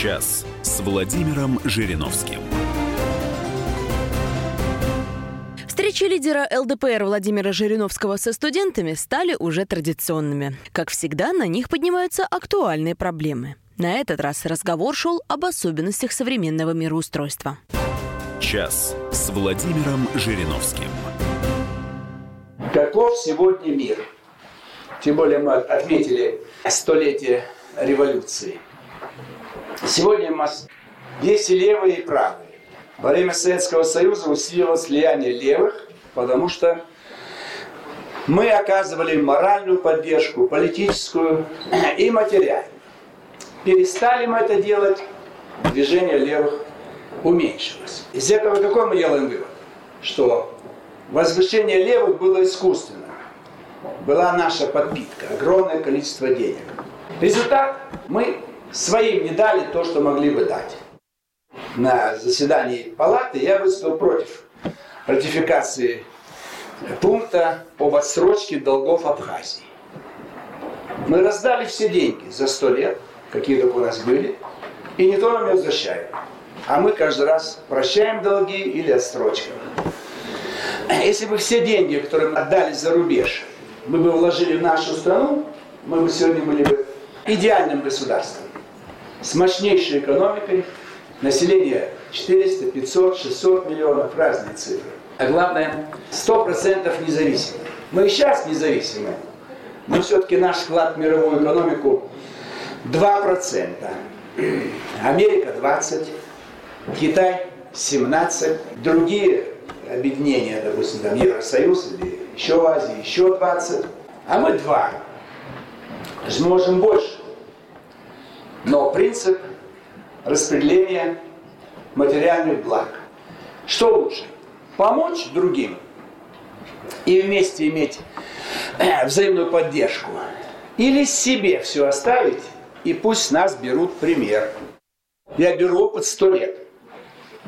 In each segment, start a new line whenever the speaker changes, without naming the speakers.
Час с Владимиром Жириновским.
Встречи лидера ЛДПР Владимира Жириновского со студентами стали уже традиционными. Как всегда, на них поднимаются актуальные проблемы. На этот раз разговор шел об особенностях современного мироустройства.
Час с Владимиром Жириновским.
Каков сегодня мир? Тем более мы отметили столетие революции. Сегодня есть и левые, и правые. Во время Советского Союза усилилось влияние левых, потому что мы оказывали моральную поддержку, политическую и материальную. Перестали мы это делать, движение левых уменьшилось. Из этого какой мы делаем вывод? Что возвышение левых было искусственным. Была наша подпитка, огромное количество денег. Результат – мы своим не дали то, что могли бы дать. На заседании палаты я выступил против ратификации пункта об отсрочке долгов Абхазии. Мы раздали все деньги за сто лет, какие только у нас были, и никто нам не возвращает. А мы каждый раз прощаем долги или отсрочка. Если бы все деньги, которые мы отдали за рубеж, мы бы вложили в нашу страну, мы бы сегодня были бы идеальным государством. С мощнейшей экономикой, население 400, 500, 600 миллионов, разные цифры. А главное, 100% независимы. Мы и сейчас независимы, но все-таки наш вклад в мировую экономику 2%. Америка 20%, Китай 17%, другие объединения, допустим, там Евросоюз или еще в Азии, еще 20%, а мы 2. мы можем больше. Но принцип распределения материальных благ. Что лучше? Помочь другим и вместе иметь э, взаимную поддержку. Или себе все оставить, и пусть нас берут пример. Я беру опыт сто лет.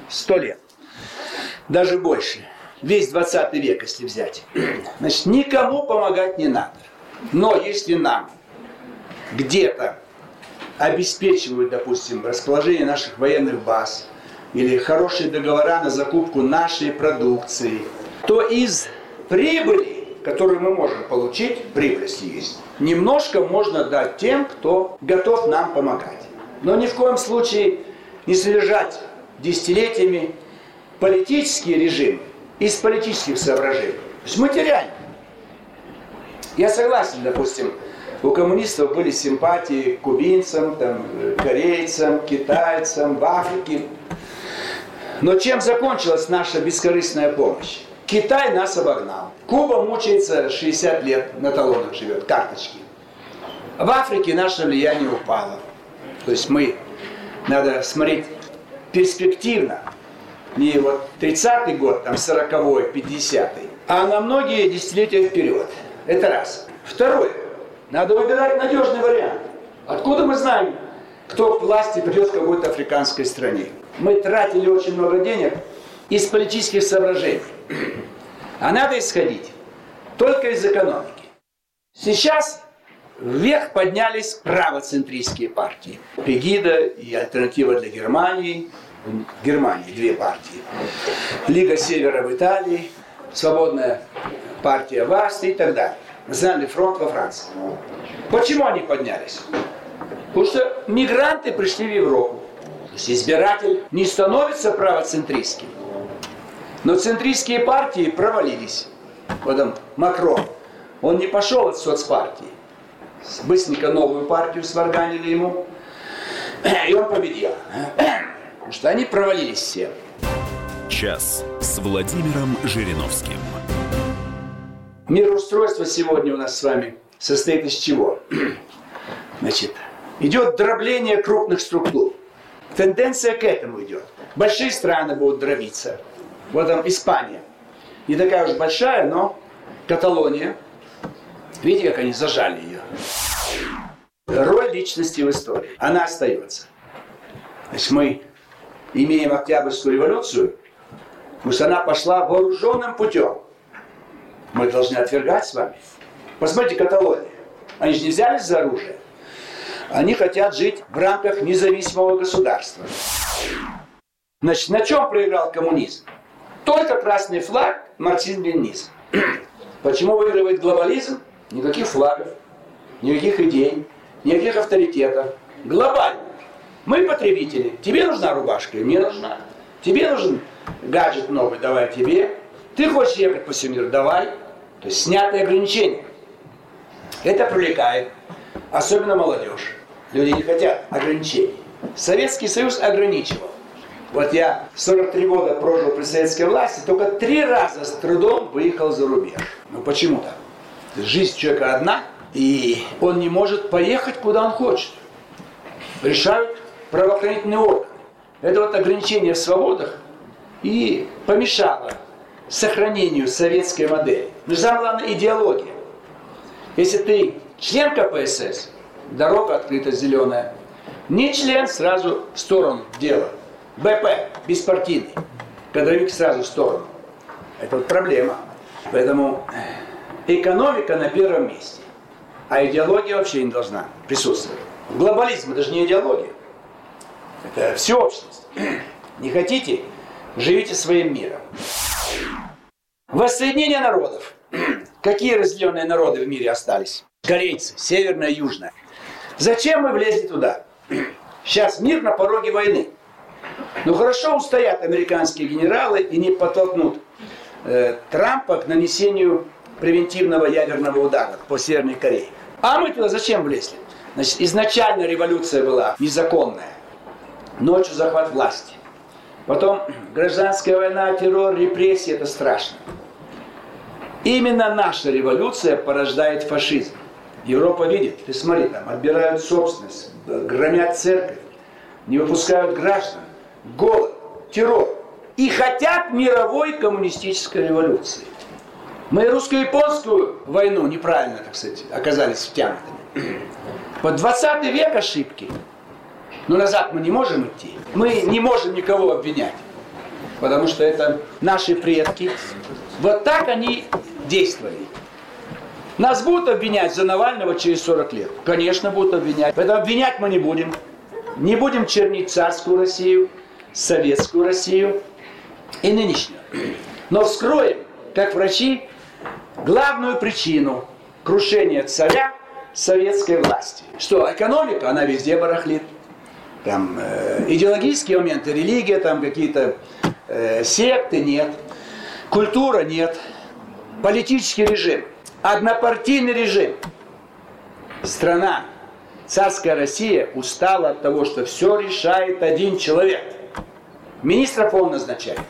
Сто лет. Даже больше. Весь 20 век, если взять. Значит, никому помогать не надо. Но если нам где-то обеспечивают, допустим, расположение наших военных баз или хорошие договора на закупку нашей продукции, то из прибыли, которую мы можем получить, прибыль есть, немножко можно дать тем, кто готов нам помогать. Но ни в коем случае не содержать десятилетиями политические режимы из политических соображений. То есть материально. Я согласен, допустим, у коммунистов были симпатии к кубинцам, там, корейцам, китайцам, в Африке. Но чем закончилась наша бескорыстная помощь? Китай нас обогнал. Куба мучается 60 лет, на талонах живет, карточки. В Африке наше влияние упало. То есть мы, надо смотреть перспективно. Не вот 30-й год, там 40-й, 50-й, а на многие десятилетия вперед. Это раз. Второе. Надо выбирать надежный вариант. Откуда мы знаем, кто к власти придет в какой-то африканской стране? Мы тратили очень много денег из политических соображений. А надо исходить только из экономики. Сейчас вверх поднялись правоцентристские партии. Пегида и Альтернатива для Германии. Германии две партии. Лига Севера в Италии, Свободная партия в Австрии и так далее. Национальный фронт во Франции. Почему они поднялись? Потому что мигранты пришли в Европу. То есть избиратель не становится правоцентристским. Но центристские партии провалились. Потом Макрон, он не пошел от соцпартии. Быстренько новую партию сварганили ему. И он победил. Потому что они провалились все.
Час с Владимиром Жириновским.
Мироустройство сегодня у нас с вами состоит из чего? Значит, идет дробление крупных структур. Тенденция к этому идет. Большие страны будут дробиться. Вот там Испания. Не такая уж большая, но Каталония. Видите, как они зажали ее? Роль личности в истории. Она остается. Значит, мы имеем Октябрьскую революцию, пусть она пошла вооруженным путем мы должны отвергать с вами. Посмотрите, Каталония. Они же не взялись за оружие. Они хотят жить в рамках независимого государства. Значит, на чем проиграл коммунизм? Только красный флаг, марксизм-ленинизм. Почему выигрывает глобализм? Никаких флагов, никаких идей, никаких авторитетов. Глобально. Мы потребители. Тебе нужна рубашка, мне нужна. Тебе нужен гаджет новый, давай тебе. Ты хочешь ехать по всему миру, давай. То есть снятые ограничения. Это привлекает, особенно молодежь. Люди не хотят ограничений. Советский Союз ограничивал. Вот я 43 года прожил при советской власти, только три раза с трудом выехал за рубеж. Ну почему так? Жизнь человека одна, и он не может поехать, куда он хочет. Решают правоохранительные органы. Это вот ограничение в свободах и помешало сохранению советской модели. Самое главное идеология. Если ты член КПСС, дорога открыта зеленая. Не член, сразу в сторону дела. БП, беспартийный. Кадровик сразу в сторону. Это вот проблема. Поэтому экономика на первом месте. А идеология вообще не должна присутствовать. Глобализм это же не идеология. Это всеобщность. Не хотите? Живите своим миром. Воссоединение народов. Какие разделенные народы в мире остались? Корейцы, северная южная. Зачем мы влезли туда? Сейчас мир на пороге войны. Ну хорошо устоят американские генералы и не подтолкнут э, Трампа к нанесению превентивного ядерного удара по Северной Корее. А мы туда зачем влезли? Значит, изначально революция была незаконная. Ночью захват власти. Потом гражданская война, террор, репрессии – это страшно. Именно наша революция порождает фашизм. Европа видит, ты смотри, там отбирают собственность, громят церковь, не выпускают граждан, голод, террор. И хотят мировой коммунистической революции. Мы русско-японскую войну неправильно, так сказать, оказались втянутыми. Под 20 век ошибки. Но назад мы не можем идти. Мы не можем никого обвинять. Потому что это наши предки. Вот так они действовали. Нас будут обвинять за Навального через 40 лет. Конечно, будут обвинять. Поэтому обвинять мы не будем. Не будем чернить царскую Россию, советскую Россию и нынешнюю. Но вскроем, как врачи, главную причину крушения царя советской власти. Что экономика, она везде барахлит. Там э, идеологические моменты, религия, там какие-то э, секты нет, культура нет, политический режим, однопартийный режим. Страна, царская Россия устала от того, что все решает один человек. Министров он назначает.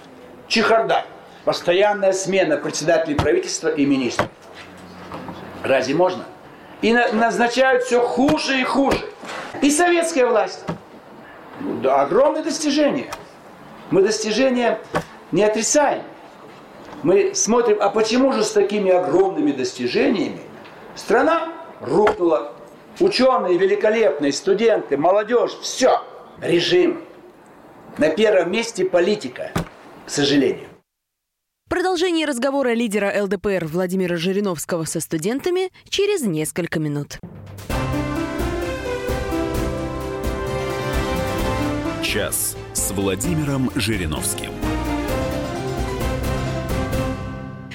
Чехарда. Постоянная смена председателей правительства и министров. Разве можно? И назначают все хуже и хуже. И советская власть. Да, огромное достижение. Мы достижения не отрицаем. Мы смотрим, а почему же с такими огромными достижениями страна рухнула? Ученые великолепные, студенты, молодежь, все. Режим. На первом месте политика, к сожалению.
Продолжение разговора лидера ЛДПР Владимира Жириновского со студентами через несколько минут.
Час с Владимиром Жириновским.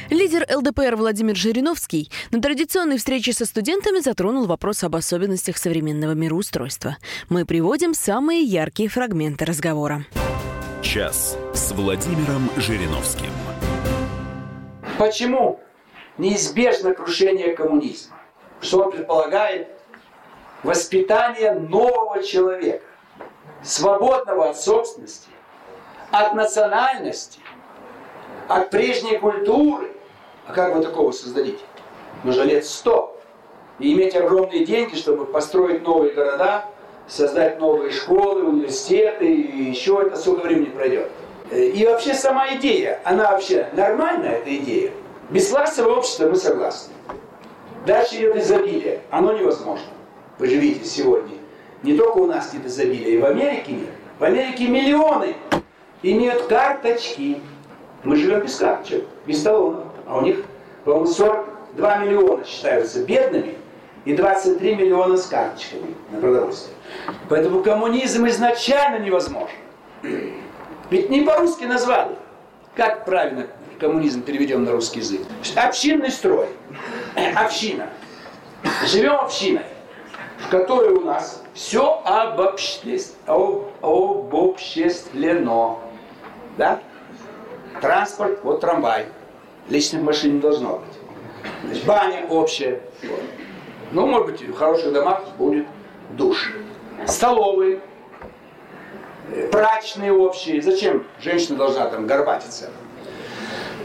Лидер ЛДПР Владимир Жириновский на традиционной встрече со студентами затронул вопрос об особенностях современного мироустройства. Мы приводим самые яркие фрагменты разговора.
Час с Владимиром Жириновским.
Почему неизбежно крушение коммунизма? Что он предполагает? Воспитание нового человека, свободного от собственности, от национальности, от прежней культуры. А как вы такого создадите? Нужно лет сто. И иметь огромные деньги, чтобы построить новые города, создать новые школы, университеты, и еще это сколько времени пройдет. И вообще сама идея, она вообще нормальная, эта идея. Без классового общества мы согласны. Дальше идет изобилие. Оно невозможно. Вы же видите сегодня. Не только у нас нет изобилия, и в Америке нет. В Америке миллионы имеют карточки. Мы живем без карточек, без талонов. А у них, по-моему, 42 миллиона считаются бедными и 23 миллиона с карточками на продовольствие. Поэтому коммунизм изначально невозможен. Ведь не по-русски назвали. Как правильно коммунизм переведем на русский язык? Общинный строй. Община. Живем общиной, в которой у нас все обобществлено. Да? Транспорт, вот трамвай. Личных машин не должно быть. Значит, баня общая. Ну, может быть, в хороших домах будет душ. Столовые, прачечные общие. Зачем женщина должна там горбатиться?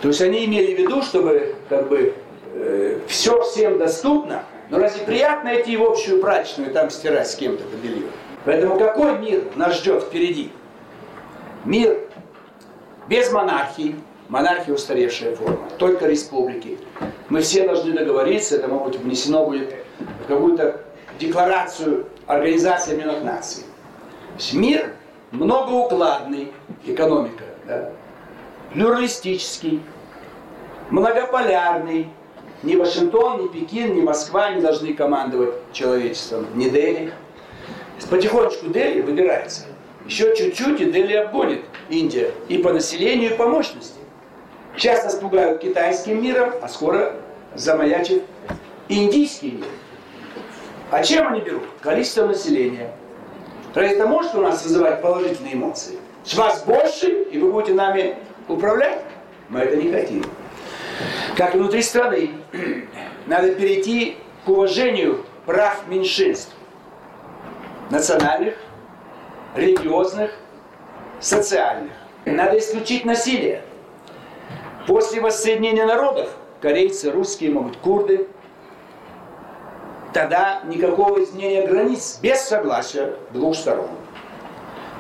То есть они имели в виду, чтобы как бы э, все всем доступно, но разве приятно идти в общую прачечную и там стирать с кем-то это белье? Поэтому какой мир нас ждет впереди? Мир без монархии, монархия устаревшая форма, только республики. Мы все должны договориться, это может быть внесено будет в какую-то декларацию Организации Объединенных Наций. Мир многоукладный, экономика, да, плюралистический, многополярный. Ни Вашингтон, ни Пекин, ни Москва не должны командовать человечеством, ни Дели. Потихонечку Дели выбирается. Еще чуть-чуть и Дели обгонит Индия и по населению, и по мощности. Сейчас нас пугают китайским миром, а скоро замаячит индийский мир. А чем они берут? Количество населения. Разве это может у нас вызывать положительные эмоции? С вас больше, и вы будете нами управлять? Мы это не хотим. Как и внутри страны, надо перейти к уважению прав меньшинств. Национальных, религиозных, социальных. Надо исключить насилие. После воссоединения народов, корейцы, русские, могут курды, тогда никакого изменения границ без согласия двух сторон.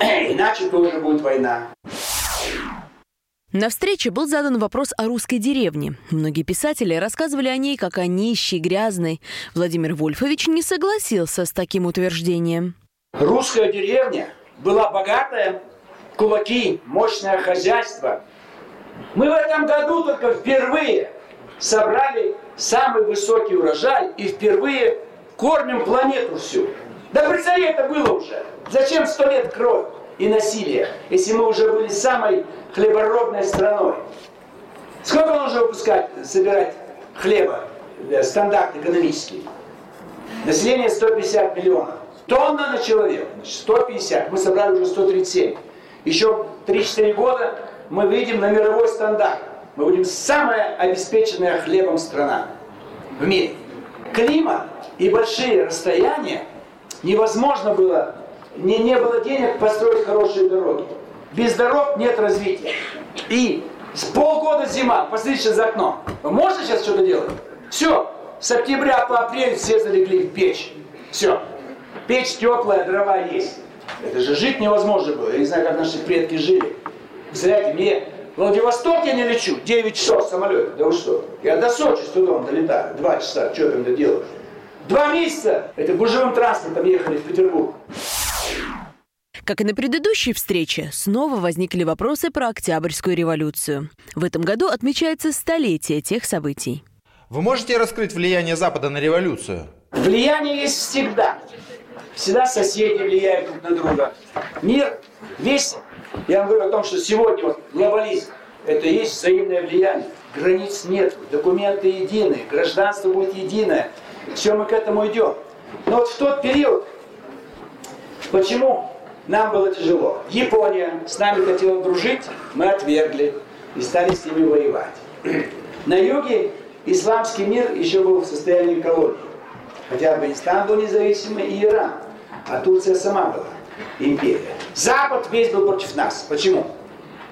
Иначе тоже будет война.
На встрече был задан вопрос о русской деревне. Многие писатели рассказывали о ней как о нищей, грязной. Владимир Вольфович не согласился с таким утверждением.
Русская деревня была богатая, кулаки, мощное хозяйство. Мы в этом году только впервые собрали самый высокий урожай и впервые кормим планету всю. Да при царе это было уже. Зачем сто лет кровь и насилие, если мы уже были самой хлеборобной страной? Сколько нужно выпускать, собирать хлеба, э, стандарт экономический? Население 150 миллионов. Тонна на человека, 150. Мы собрали уже 137. Еще 3-4 года мы выйдем на мировой стандарт. Мы будем самая обеспеченная хлебом страна в мире. Климат и большие расстояния невозможно было, не, не было денег построить хорошие дороги. Без дорог нет развития. И с полгода зима, посмотрите за окно. Вы можете сейчас что-то делать? Все, с октября по апрель все залегли в печь. Все. Печь теплая, дрова есть. Это же жить невозможно было. Я не знаю, как наши предки жили. Представляете, мне в Владивосток я не лечу, 9 часов самолет. Да вы что? Я до Сочи с трудом долетаю, 2 часа, что там ты делаешь? Два месяца это гужевым транспортом ехали в Петербург.
Как и на предыдущей встрече, снова возникли вопросы про Октябрьскую революцию. В этом году отмечается столетие тех событий.
Вы можете раскрыть влияние Запада на революцию?
Влияние есть всегда. Всегда соседи влияют друг на друга. Мир весь, я вам говорю о том, что сегодня вот глобализм, это есть взаимное влияние. Границ нет, документы единые, гражданство будет единое. Все мы к этому идем. Но вот в тот период, почему нам было тяжело? Япония с нами хотела дружить, мы отвергли и стали с ними воевать. На юге исламский мир еще был в состоянии колонии. Хотя Афганистан был независимый и Иран. А Турция сама была империя. Запад весь был против нас. Почему?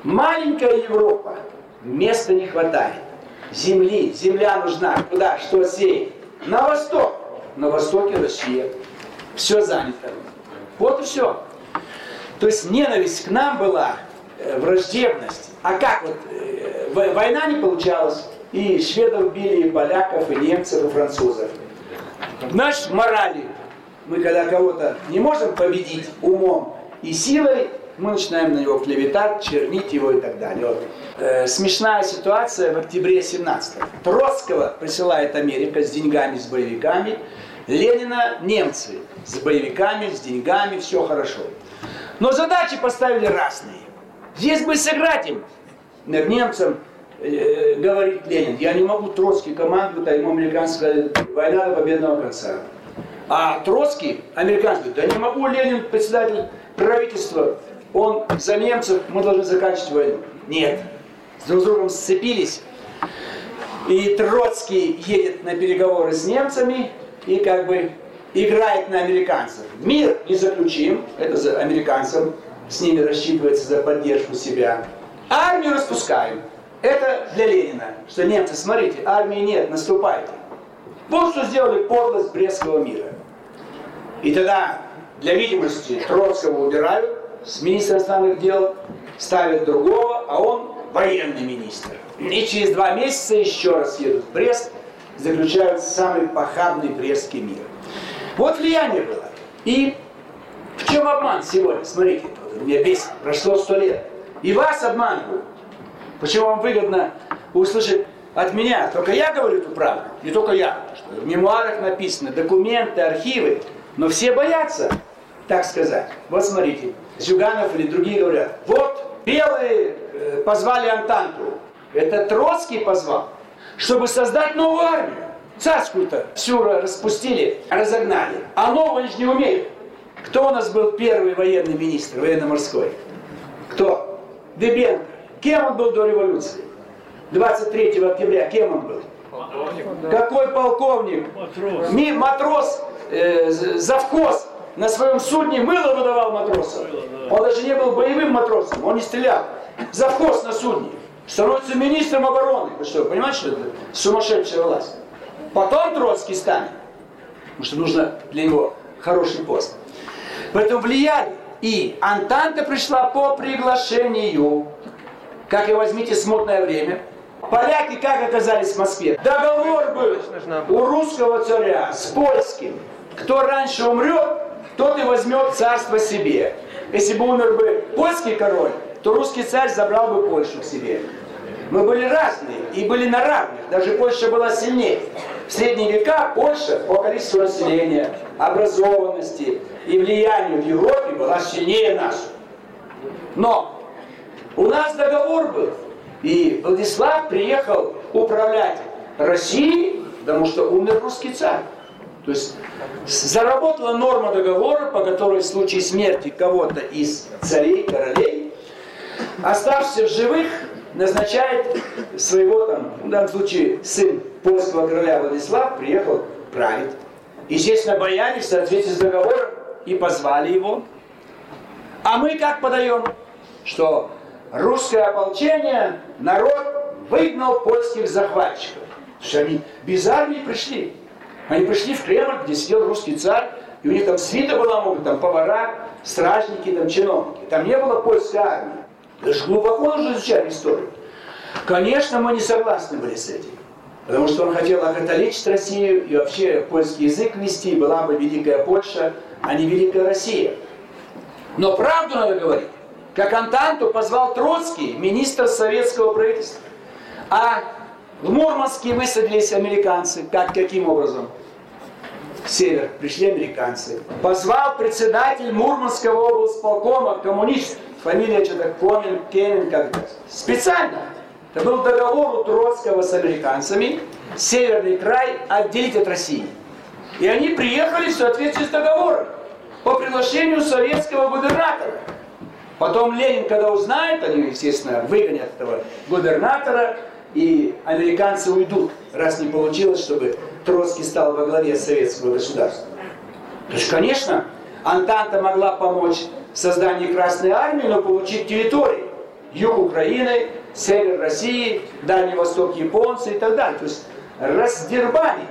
Маленькая Европа. Места не хватает. Земли. Земля нужна. Куда? Что сеять? На восток. На востоке Россия. Все занято. Вот и все. То есть ненависть к нам была, э, враждебность. А как вот? Э, война не получалась. И шведов били, и поляков, и немцев, и французов. Наш морали. Мы когда кого-то не можем победить умом и силой, мы начинаем на него клеветать, чернить его и так далее. Вот. Э, смешная ситуация в октябре 17 -го. Троцкого присылает Америка с деньгами, с боевиками. Ленина немцы. С боевиками, с деньгами, все хорошо. Но задачи поставили разные. Здесь бы сыграть им, немцам, э, говорит Ленин, я не могу Троцкий командовать, а ему американская война до победного конца. А Троцкий, американский, да не могу, Ленин, председатель правительства, он за немцев, мы должны заканчивать войну. Нет. С друг с другом сцепились. И Троцкий едет на переговоры с немцами и как бы играет на американцев. Мир не заключим, это за американцам, с ними рассчитывается за поддержку себя. Армию распускаем. Это для Ленина, что немцы, смотрите, армии нет, наступайте. Вот что сделали подлость Брестского мира. И тогда для видимости Троцкого убирают с министра иностранных дел, ставят другого, а он военный министр. И через два месяца еще раз едут в Брест, заключают самый похабный Брестский мир. Вот влияние было. И в чем обман сегодня? Смотрите, меня бесит. Прошло сто лет. И вас обманывают. Почему вам выгодно услышать от меня? Только я говорю эту правду. Не только я. Что в мемуарах написано, документы, архивы. Но все боятся, так сказать. Вот смотрите, Зюганов или другие говорят, вот белые э, позвали Антанту. Это Троцкий позвал, чтобы создать новую армию. Царскую-то всю распустили, разогнали. А они же не умеют. Кто у нас был первый военный министр, военно-морской? Кто? Дебенко. Кем он был до революции? 23 октября кем он был? Полковник. Какой полковник? Матрос. Ми, матрос, э, завхоз на своем судне мыло выдавал матросам. Он даже не был боевым матросом, он не стрелял. Завхоз на судне. Становится министром обороны. Вы что, понимаете, что это сумасшедшая власть? Потом Троцкий станет. Потому что нужно для него хороший пост. Поэтому влияли. И Антанта пришла по приглашению. Как и возьмите смутное время. Поляки как оказались в Москве? Договор был у русского царя с польским. Кто раньше умрет, тот и возьмет царство себе. Если бы умер бы польский король, то русский царь забрал бы Польшу к себе. Мы были разные и были на равных. Даже Польша была сильнее. В средние века Польша по количеству населения, образованности и влиянию в Европе была сильнее нас. Но у нас договор был, и Владислав приехал управлять Россией, потому что умер русский царь. То есть заработала норма договора, по которой в случае смерти кого-то из царей, королей, оставшихся в живых, назначает своего, там, в данном случае, сын польского короля Владислав приехал править. Естественно, бояре в соответствии с договором и позвали его. А мы как подаем? Что русское ополчение, народ выгнал польских захватчиков. Что они без армии пришли. Они пришли в Кремль, где сидел русский царь, и у них там свита была, могут, там повара, стражники, там чиновники. Там не было польской армии. Даже глубоко нужно изучать историю. Конечно, мы не согласны были с этим. Потому что он хотел окатоличить Россию и вообще польский язык вести, была бы Великая Польша, а не Великая Россия. Но правду надо говорить. Как Антанту позвал Троцкий, министр советского правительства. А в Мурманске высадились американцы. Как, каким образом? север пришли американцы. Позвал председатель Мурманского облсполкома, коммунист, фамилия что-то Комин, Кемин, как-то. Специально. Это был договор у Троцкого с американцами, северный край отделить от России. И они приехали в соответствии с договором по приглашению советского губернатора. Потом Ленин, когда узнает, они, естественно, выгонят этого губернатора, и американцы уйдут, раз не получилось, чтобы Троцкий стал во главе советского государства. То есть, конечно, Антанта могла помочь в создании Красной Армии, но получить территории. Юг Украины, север России, Дальний Восток японцы и так далее. То есть раздербанить.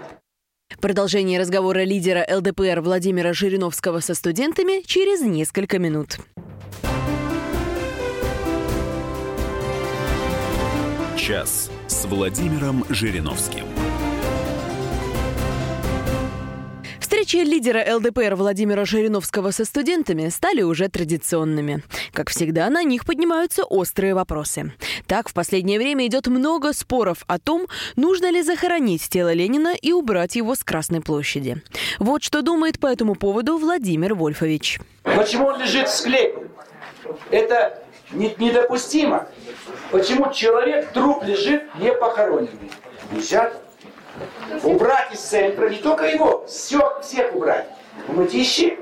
Продолжение разговора лидера ЛДПР Владимира Жириновского со студентами через несколько минут.
Час с Владимиром Жириновским.
Встречи лидера ЛДПР Владимира Жириновского со студентами стали уже традиционными. Как всегда, на них поднимаются острые вопросы. Так, в последнее время идет много споров о том, нужно ли захоронить тело Ленина и убрать его с Красной площади. Вот что думает по этому поводу Владимир Вольфович.
Почему он лежит в склепе? Это недопустимо. Почему человек, труп лежит не похороненный? Нельзя убрать из центра, не только его, все, всех убрать. Мытищи,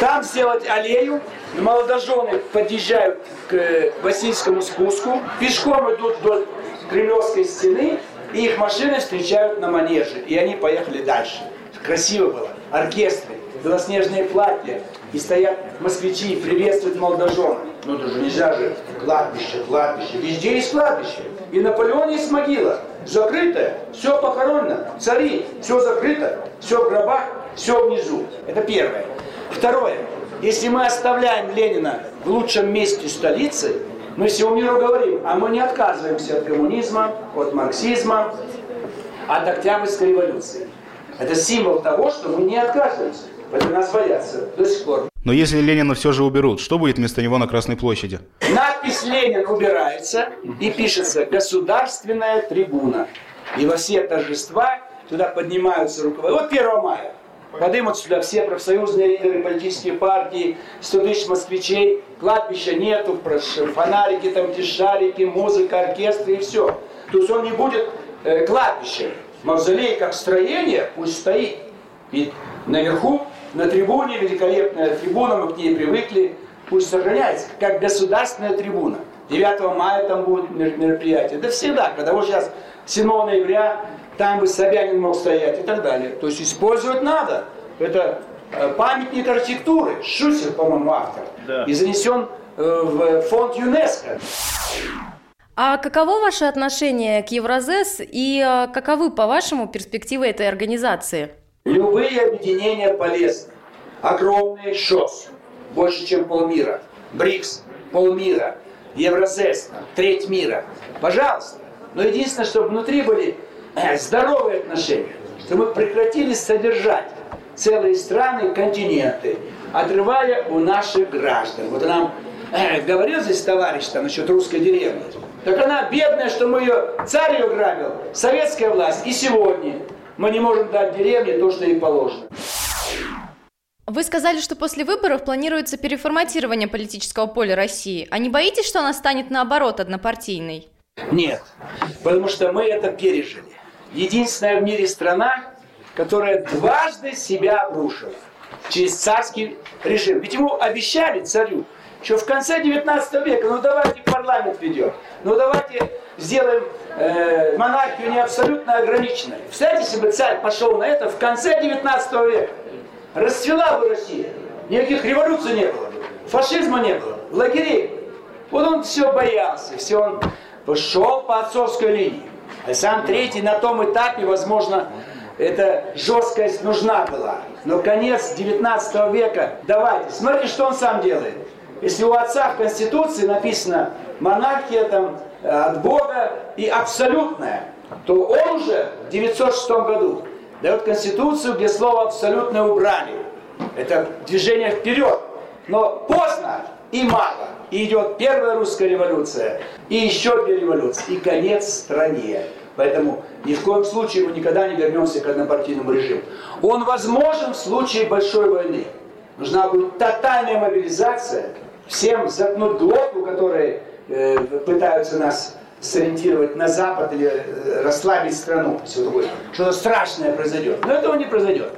там сделать аллею, молодожены подъезжают к Васильскому спуску, пешком идут вдоль Кремлевской стены, и их машины встречают на манеже, и они поехали дальше. Красиво было, оркестры, белоснежные платья, и стоят москвичи, приветствуют молодоженов. Ну это же нельзя же, кладбище, кладбище, везде есть кладбище. И Наполеон есть могила, закрытая, все похоронено, цари, все закрыто, все в гробах, все внизу. Это первое. Второе. Если мы оставляем Ленина в лучшем месте столицы, мы всему миру говорим, а мы не отказываемся от коммунизма, от марксизма, от Октябрьской революции. Это символ того, что мы не отказываемся. Это нас боятся до сих пор.
Но если Ленина все же уберут, что будет вместо него на Красной площади?
Надпись «Ленин» убирается и пишется «Государственная трибуна». И во все торжества туда поднимаются руководители. Вот 1 мая. Подымут сюда все профсоюзные лидеры, политические партии, 100 тысяч москвичей, кладбища нету, фонарики, там эти шарики, музыка, оркестры и все. То есть он не будет э, кладбищем. Мавзолей как строение пусть стоит. И наверху на трибуне, великолепная трибуна, мы к ней привыкли, пусть сохраняется, как государственная трибуна. 9 мая там будет мероприятие. Да всегда, когда вот сейчас 7 ноября, там бы Собянин мог стоять и так далее. То есть использовать надо. Это э, памятник архитектуры, Шусер, по-моему, автор, да. и занесен э, в фонд ЮНЕСКО.
А каково ваше отношение к Евразес и э, каковы, по-вашему, перспективы этой организации?
Любые объединения полезны. Огромные ШОС, больше, чем полмира. БРИКС, полмира. Еврозес, треть мира. Пожалуйста. Но единственное, чтобы внутри были э, здоровые отношения. Чтобы мы прекратили содержать целые страны, континенты, отрывая у наших граждан. Вот нам э, говорил здесь товарищ там насчет русской деревни. Так она бедная, что мы ее, царь ее грабил, советская власть. И сегодня мы не можем дать деревне то, что ей положено.
Вы сказали, что после выборов планируется переформатирование политического поля России. А не боитесь, что она станет наоборот однопартийной?
Нет, потому что мы это пережили. Единственная в мире страна, которая дважды себя обрушила через царский режим. Ведь ему обещали царю, что в конце 19 века, ну давайте парламент ведем, ну давайте сделаем э, монархию не абсолютно ограниченной. Представляете, если бы царь пошел на это в конце 19 века, расцвела бы Россия, никаких революций не было бы, фашизма не было, лагерей. Вот он все боялся, все он пошел по отцовской линии. Александр Третий на том этапе, возможно, эта жесткость нужна была. Но конец 19 века, давайте, смотрите, что он сам делает. Если у отца в Конституции написано монархия там, от Бога и абсолютная, то он уже в 906 году дает Конституцию, где слово абсолютное убрали. Это движение вперед. Но поздно и мало. И идет первая русская революция, и еще две революции, и конец стране. Поэтому ни в коем случае мы никогда не вернемся к однопартийному режиму. Он возможен в случае большой войны. Нужна будет тотальная мобилизация, всем заткнуть глотку, которые э, пытаются нас сориентировать на Запад или э, расслабить страну. Что-то страшное произойдет. Но этого не произойдет.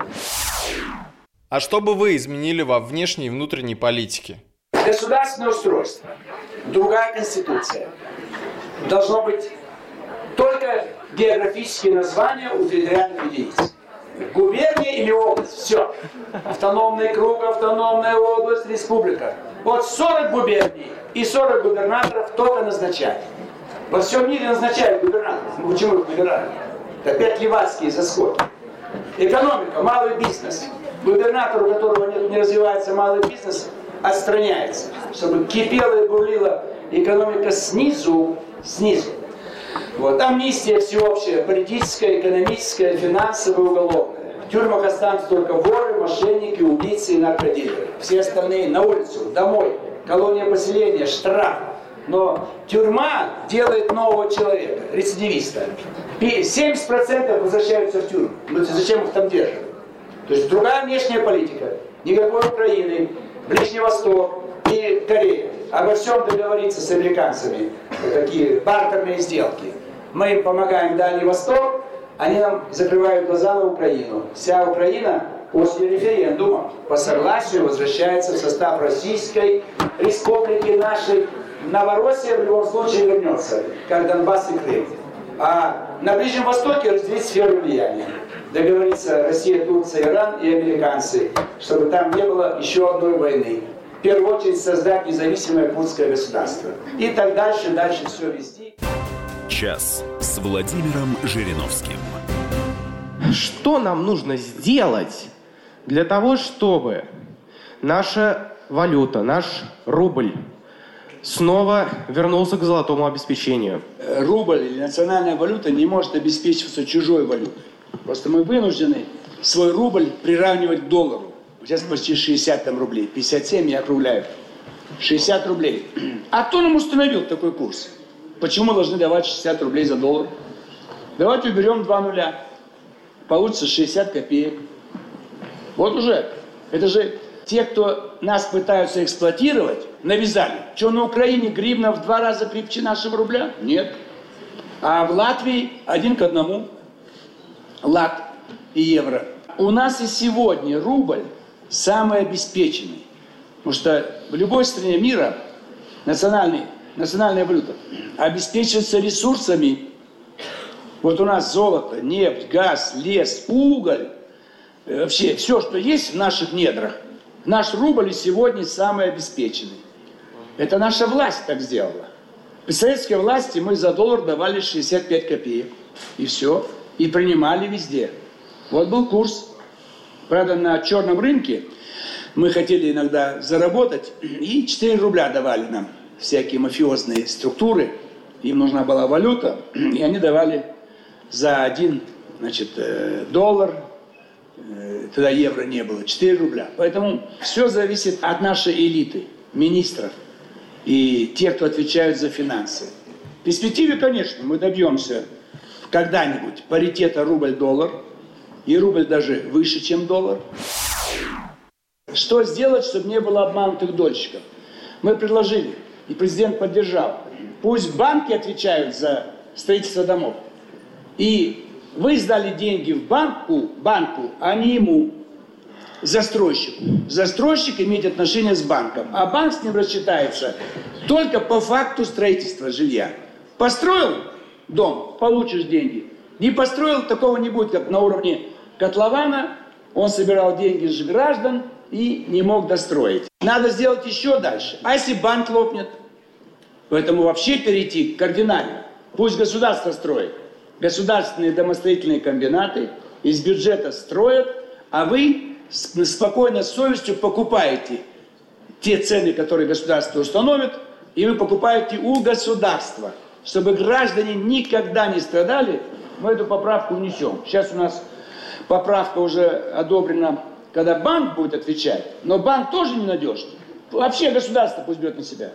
А что бы вы изменили во внешней и внутренней политике?
Государственное устройство, другая конституция. Должно быть только географические названия у территориальных единиц. Губерния или область, все. Автономный круг, автономная область, республика. Вот 40 губерний и 40 губернаторов кто-то назначает. Во всем мире назначают губернаторов. Ну почему? Это опять левацкие заскоки. Экономика, малый бизнес. Губернатор, у которого не, не развивается малый бизнес, отстраняется. Чтобы кипела и бурлила экономика снизу, снизу. Вот. Амнистия всеобщая, политическая, экономическая, финансовая, уголовная. В тюрьмах останутся только воры, мошенники, убийцы и наркодилеры. Все остальные на улицу, домой, колония поселения, штраф. Но тюрьма делает нового человека, рецидивиста. 70% возвращаются в тюрьму. Ну зачем их там держат? То есть другая внешняя политика. Никакой Украины, Ближний Восток и Корея. Обо всем договориться с американцами. Такие бартерные сделки. Мы им помогаем Дальний Восток, они нам закрывают глаза на Украину. Вся Украина после референдума по согласию возвращается в состав Российской Республики нашей. Новороссия в любом случае вернется, как Донбасс и Крым. А на Ближнем Востоке разделить сферу влияния. Договориться Россия, Турция, Иран и американцы, чтобы там не было еще одной войны. В первую очередь создать независимое курдское государство. И так дальше, дальше все вести.
Час с Владимиром Жириновским.
Что нам нужно сделать для того, чтобы наша валюта, наш рубль снова вернулся к золотому обеспечению?
Рубль или национальная валюта не может обеспечиваться чужой валютой. Просто мы вынуждены свой рубль приравнивать к доллару. Сейчас почти 60 там рублей, 57 я округляю. 60 рублей. А кто нам установил такой курс? Почему мы должны давать 60 рублей за доллар? Давайте уберем два нуля. Получится 60 копеек. Вот уже. Это же те, кто нас пытаются эксплуатировать, навязали. Что на Украине гривна в два раза крепче нашего рубля? Нет. А в Латвии один к одному. Лат и евро. У нас и сегодня рубль самый обеспеченный. Потому что в любой стране мира национальный, национальная валюта обеспечивается ресурсами. Вот у нас золото, нефть, газ, лес, уголь. Э, Вообще все, что есть в наших недрах. Наш рубль сегодня самый обеспеченный. Это наша власть так сделала. При советской власти мы за доллар давали 65 копеек. И все. И принимали везде. Вот был курс. Правда, на черном рынке мы хотели иногда заработать, и 4 рубля давали нам всякие мафиозные структуры. Им нужна была валюта, и они давали за один значит, э, доллар, э, тогда евро не было, 4 рубля. Поэтому все зависит от нашей элиты, министров и тех, кто отвечают за финансы. В перспективе, конечно, мы добьемся когда-нибудь паритета рубль-доллар, и рубль даже выше, чем доллар. Что сделать, чтобы не было обманутых дольщиков? Мы предложили, и президент поддержал. Пусть банки отвечают за строительство домов. И вы сдали деньги в банку, банку, а не ему, застройщику. Застройщик имеет отношение с банком, а банк с ним рассчитается только по факту строительства жилья. Построил дом, получишь деньги. Не построил, такого не будет, как на уровне котлована. Он собирал деньги с граждан и не мог достроить. Надо сделать еще дальше. А если банк лопнет? Поэтому вообще перейти кардинально. Пусть государство строит. Государственные домостроительные комбинаты из бюджета строят, а вы спокойно, с совестью покупаете те цены, которые государство установит, и вы покупаете у государства. Чтобы граждане никогда не страдали, мы эту поправку внесем. Сейчас у нас поправка уже одобрена, когда банк будет отвечать, но банк тоже ненадежный. Вообще государство пусть берет на себя.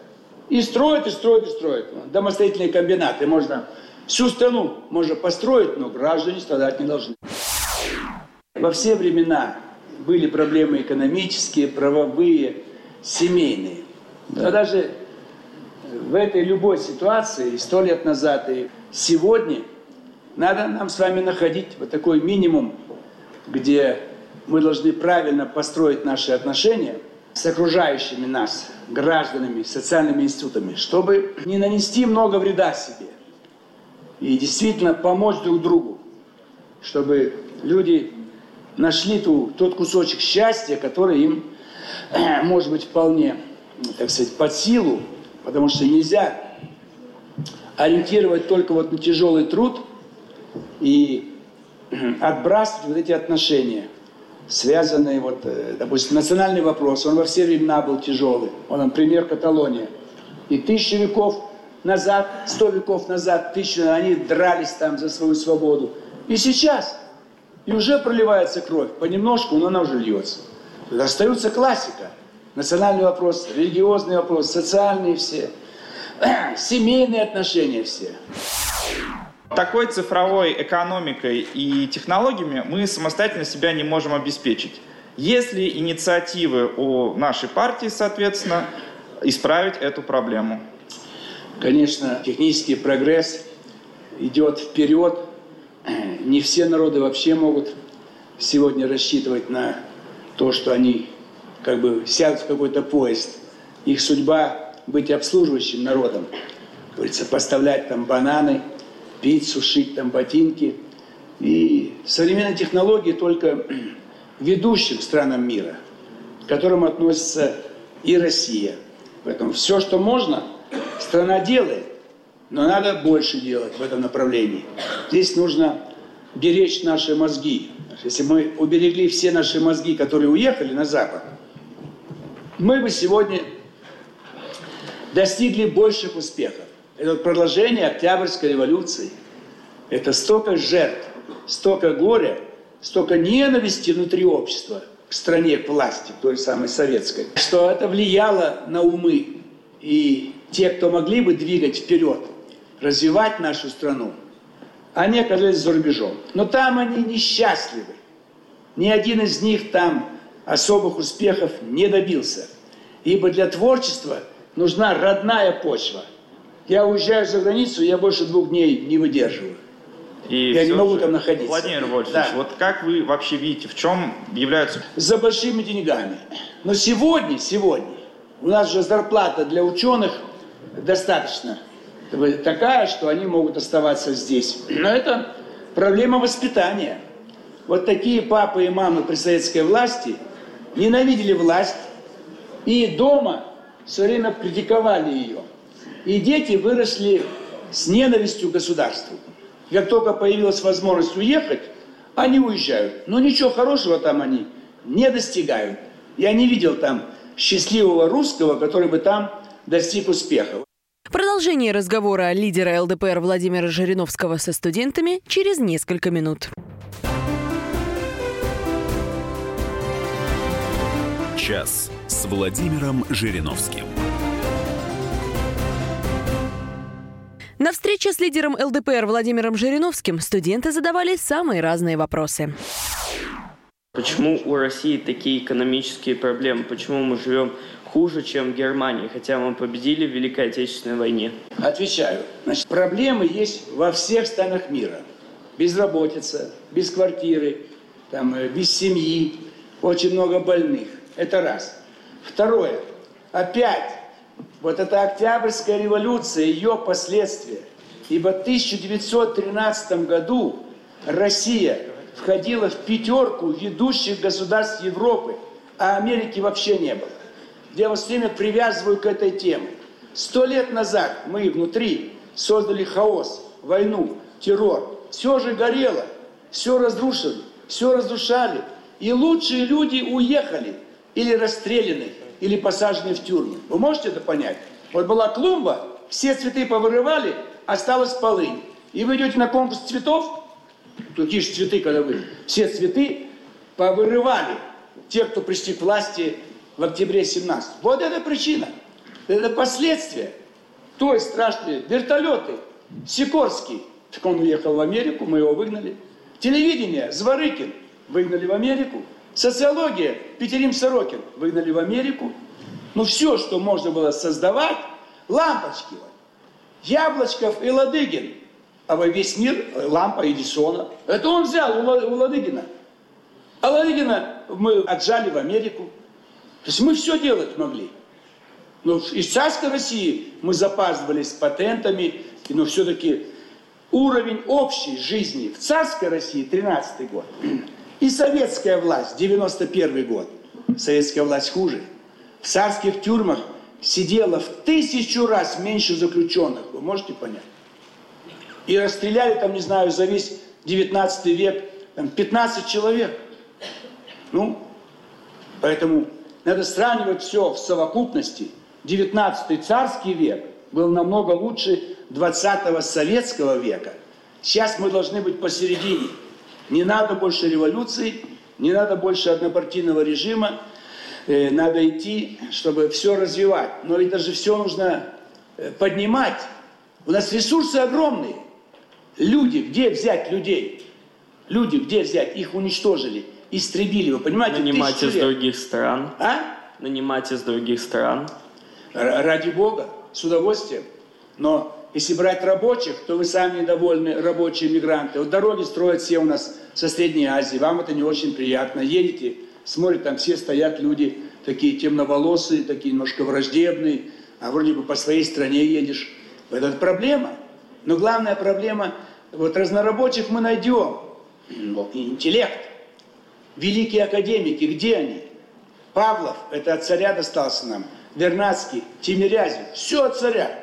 И строит, и строит, и строит. Домостроительные комбинаты можно всю страну можно построить, но граждане страдать не должны. Во все времена были проблемы экономические, правовые, семейные. Да. Но даже в этой любой ситуации, сто лет назад и сегодня, надо нам с вами находить вот такой минимум, где мы должны правильно построить наши отношения с окружающими нас гражданами, социальными институтами, чтобы не нанести много вреда себе и действительно помочь друг другу, чтобы люди нашли ту, тот кусочек счастья, который им, может быть, вполне, так сказать, под силу, потому что нельзя ориентировать только вот на тяжелый труд и отбрасывать вот эти отношения, связанные, вот, э, допустим, национальный вопрос, он во все времена был тяжелый. Он, например, Каталония. И тысячи веков назад, сто веков назад, тысячи, они дрались там за свою свободу. И сейчас И уже проливается кровь. Понемножку, но она уже льется. Остается классика. Национальный вопрос, религиозный вопрос, социальные все, семейные отношения все.
Такой цифровой экономикой и технологиями мы самостоятельно себя не можем обеспечить. Если инициативы у нашей партии, соответственно, исправить эту проблему?
Конечно, технический прогресс идет вперед. Не все народы вообще могут сегодня рассчитывать на то, что они как бы сядут в какой-то поезд. Их судьба быть обслуживающим народом. Говорится, поставлять там бананы, пиццу, шить там ботинки. И современные технологии только ведущим странам мира, к которым относится и Россия. Поэтому все, что можно, страна делает, но надо больше делать в этом направлении. Здесь нужно беречь наши мозги. Если мы уберегли все наши мозги, которые уехали на Запад, мы бы сегодня достигли больших успехов. Это продолжение Октябрьской революции. Это столько жертв, столько горя, столько ненависти внутри общества к стране, к власти, той самой советской, что это влияло на умы. И те, кто могли бы двигать вперед, развивать нашу страну, они оказались за рубежом. Но там они несчастливы. Ни один из них там особых успехов не добился. Ибо для творчества нужна родная почва. Я уезжаю за границу, я больше двух дней не выдерживаю.
И
я не могу
же,
там находиться.
Владимир Вольфович,
да.
вот как вы вообще видите, в чем являются...
За большими деньгами. Но сегодня, сегодня, у нас же зарплата для ученых достаточно такая, что они могут оставаться здесь. Но это проблема воспитания. Вот такие папы и мамы при советской власти ненавидели власть и дома все время критиковали ее. И дети выросли с ненавистью к государству. Как только появилась возможность уехать, они уезжают. Но ничего хорошего там они не достигают. Я не видел там счастливого русского, который бы там достиг успеха.
Продолжение разговора лидера ЛДПР Владимира Жириновского со студентами через несколько минут.
Час с Владимиром Жириновским.
На встрече с лидером ЛДПР Владимиром Жириновским студенты задавали самые разные вопросы.
Почему у России такие экономические проблемы? Почему мы живем хуже, чем в Германии, хотя мы победили в Великой Отечественной войне?
Отвечаю. Значит, проблемы есть во всех странах мира. Безработица, без квартиры, там, э, без семьи, очень много больных. Это раз. Второе. Опять вот эта Октябрьская революция, ее последствия. Ибо в 1913 году Россия входила в пятерку ведущих государств Европы, а Америки вообще не было. Я вас время привязываю к этой теме. Сто лет назад мы внутри создали хаос, войну, террор. Все же горело, все разрушили, все разрушали. И лучшие люди уехали или расстреляны, или посажены в тюрьму. Вы можете это понять? Вот была клумба, все цветы повырывали, осталась полынь. И вы идете на конкурс цветов, какие же цветы, когда вы, все цветы повырывали те, кто пришли к власти в октябре 17. Вот это причина. Это последствия той страшной вертолеты. Сикорский, так он уехал в Америку, мы его выгнали. Телевидение, Зворыкин, выгнали в Америку. Социология, Петерим Сорокин, выгнали в Америку. Ну все, что можно было создавать, лампочки. Яблочков и Ладыгин. А во весь мир лампа Эдисона. Это он взял у Ладыгина. А Ладыгина мы отжали в Америку. То есть мы все делать могли. Но из царской России мы запаздывали с патентами, но все-таки уровень общей жизни в царской России 13 год и советская власть, 91 год. Советская власть хуже. В царских тюрьмах сидело в тысячу раз меньше заключенных. Вы можете понять? И расстреляли там, не знаю, за весь 19 век там, 15 человек. Ну, поэтому надо сравнивать все в совокупности. 19 царский век был намного лучше 20 советского века. Сейчас мы должны быть посередине. Не надо больше революции, не надо больше однопартийного режима. Э, надо идти, чтобы все развивать. Но это же все нужно э, поднимать. У нас ресурсы огромные. Люди, где взять людей? Люди, где взять? Их уничтожили, истребили. Вы понимаете?
Нанимать из других стран.
А?
Нанимать из других стран.
Ради Бога, с удовольствием. Но если брать рабочих, то вы сами недовольны, рабочие мигранты. Вот дороги строят все у нас со Средней Азии. Вам это не очень приятно. Едете, смотрите, там все стоят люди, такие темноволосые, такие немножко враждебные. А вроде бы по своей стране едешь. Это проблема. Но главная проблема, вот разнорабочих мы найдем. Интеллект. Великие академики, где они? Павлов, это от царя достался нам. Вернадский, Тимирязев, все от царя.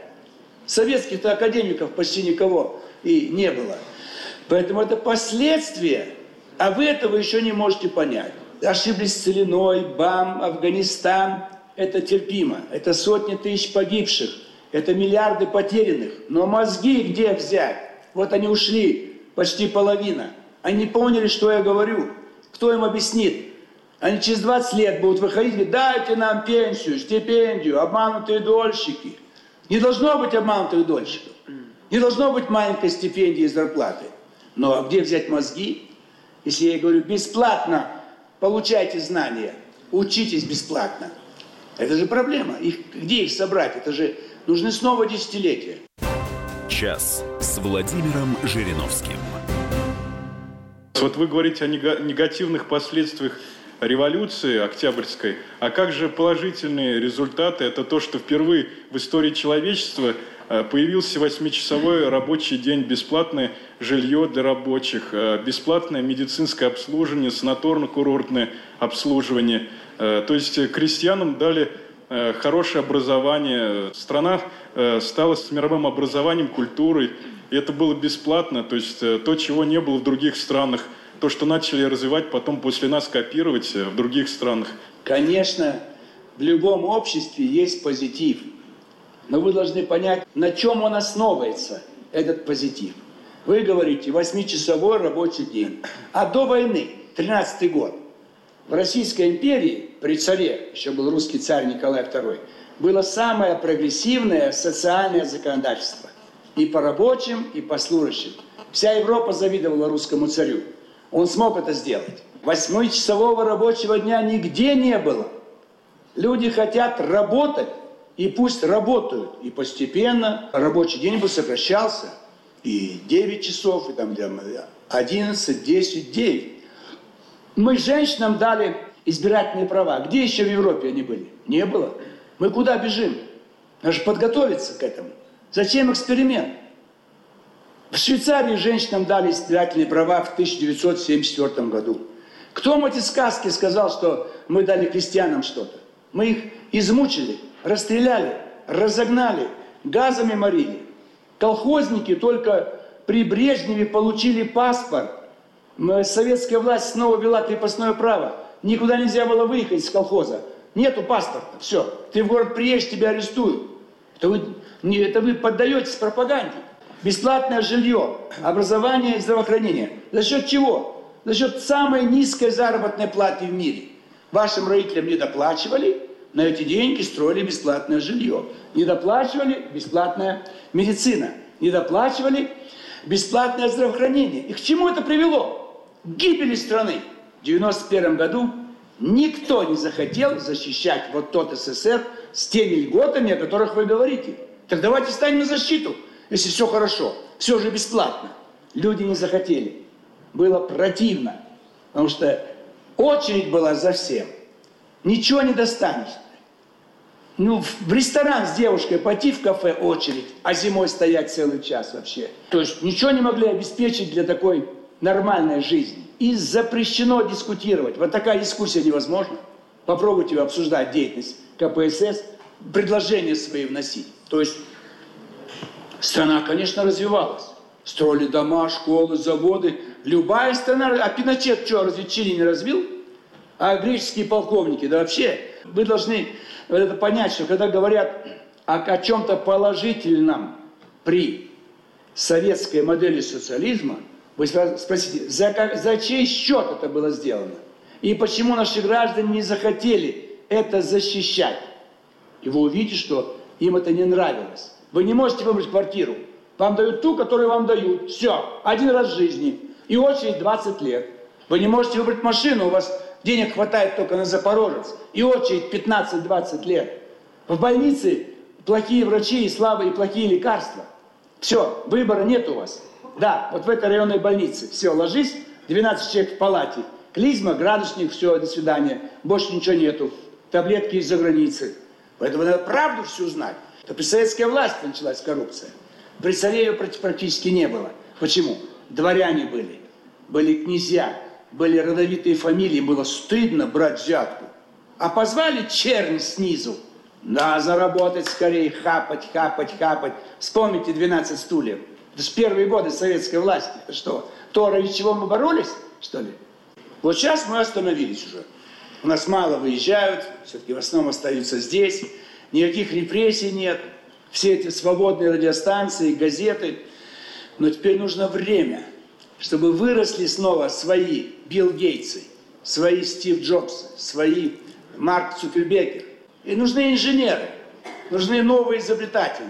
Советских-то академиков почти никого и не было. Поэтому это последствия, а вы этого еще не можете понять. Ошиблись с целиной, БАМ, Афганистан, это терпимо. Это сотни тысяч погибших, это миллиарды потерянных. Но мозги где взять? Вот они ушли, почти половина. Они поняли, что я говорю. Кто им объяснит? Они через 20 лет будут выходить и говорить, дайте нам пенсию, стипендию, обманутые дольщики. Не должно быть обманутых дольщиков. Не должно быть маленькой стипендии и зарплаты. Но где взять мозги? Если я говорю, бесплатно получайте знания, учитесь бесплатно. Это же проблема. Их, где их собрать? Это же нужны снова десятилетия.
Час с Владимиром Жириновским.
Вот вы говорите о негативных последствиях революции Октябрьской, а как же положительные результаты? Это то, что впервые в истории человечества э, появился восьмичасовой рабочий день, бесплатное жилье для рабочих, э, бесплатное медицинское обслуживание, санаторно-курортное обслуживание. Э, то есть крестьянам дали хорошее образование. Страна стала с мировым образованием, культурой. И это было бесплатно, то есть то, чего не было в других странах – то, что начали развивать, потом после нас копировать э, в других странах?
Конечно, в любом обществе есть позитив. Но вы должны понять, на чем он основывается, этот позитив. Вы говорите, восьмичасовой рабочий день. А до войны, 13 год, в Российской империи, при царе, еще был русский царь Николай II, было самое прогрессивное социальное законодательство. И по рабочим, и по служащим. Вся Европа завидовала русскому царю. Он смог это сделать. Восьмичасового рабочего дня нигде не было. Люди хотят работать, и пусть работают. И постепенно рабочий день бы сокращался. И 9 часов, и там 11, 10, 9. Мы женщинам дали избирательные права. Где еще в Европе они были? Не было. Мы куда бежим? Надо же подготовиться к этому. Зачем эксперимент? В Швейцарии женщинам дали избирательные права в 1974 году. Кто вам эти сказки сказал, что мы дали крестьянам что-то? Мы их измучили, расстреляли, разогнали, газами морили. Колхозники только при Брежневе получили паспорт. Советская власть снова вела крепостное право. Никуда нельзя было выехать из колхоза. Нету паспорта. Все. Ты в город приедешь, тебя арестуют. Это вы, это вы поддаетесь пропаганде бесплатное жилье, образование и здравоохранение. За счет чего? За счет самой низкой заработной платы в мире. Вашим родителям не доплачивали, на эти деньги строили бесплатное жилье. Не доплачивали – бесплатная медицина. Не доплачивали – бесплатное здравоохранение. И к чему это привело? К гибели страны. В 1991 году никто не захотел защищать вот тот СССР с теми льготами, о которых вы говорите. Так давайте станем на защиту – если все хорошо, все же бесплатно. Люди не захотели. Было противно, потому что очередь была за всем. Ничего не достанешь. Ну, в ресторан с девушкой пойти в кафе очередь, а зимой стоять целый час вообще. То есть ничего не могли обеспечить для такой нормальной жизни. И запрещено дискутировать. Вот такая дискуссия невозможна. Попробуйте обсуждать деятельность КПСС, предложения свои вносить. То есть Страна, конечно, развивалась. Строили дома, школы, заводы. Любая страна... А Пиночет что, разве Чили не развил? А греческие полковники? Да вообще, вы должны это понять, что когда говорят о, о чем-то положительном при советской модели социализма, Вы спросите, за, за чей счет это было сделано? И почему наши граждане не захотели это защищать? И вы увидите, что им это не нравилось. Вы не можете выбрать квартиру. Вам дают ту, которую вам дают. Все, один раз в жизни. И очередь 20 лет. Вы не можете выбрать машину, у вас денег хватает только на Запорожец. И очередь 15-20 лет. В больнице плохие врачи и слабые и плохие лекарства. Все, выбора нет у вас. Да, вот в этой районной больнице. Все, ложись, 12 человек в палате. Клизма, градусник, все, до свидания. Больше ничего нету. Таблетки из-за границы. Поэтому надо правду всю знать. Это при советской власти началась коррупция. При царе ее практически не было. Почему? Дворяне были, были князья, были родовитые фамилии, было стыдно брать взятку. А позвали чернь снизу. Да, заработать скорее, хапать, хапать, хапать. Вспомните 12 стульев. Это же первые годы советской власти. Это что, то, ради чего мы боролись, что ли? Вот сейчас мы остановились уже. У нас мало выезжают, все-таки в основном остаются здесь. Никаких репрессий нет. Все эти свободные радиостанции, газеты. Но теперь нужно время, чтобы выросли снова свои Билл Гейтсы, свои Стив Джобсы, свои Марк Цукербекер. И нужны инженеры, нужны новые изобретатели,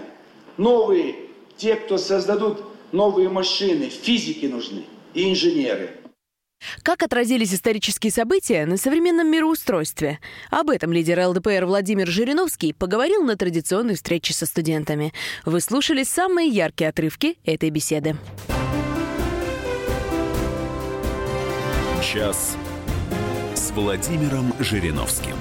новые те, кто создадут новые машины, физики нужны и инженеры.
Как отразились исторические события на современном мироустройстве? Об этом лидер ЛДПР Владимир Жириновский поговорил на традиционной встрече со студентами. Вы слушали самые яркие отрывки этой беседы.
Час с Владимиром Жириновским.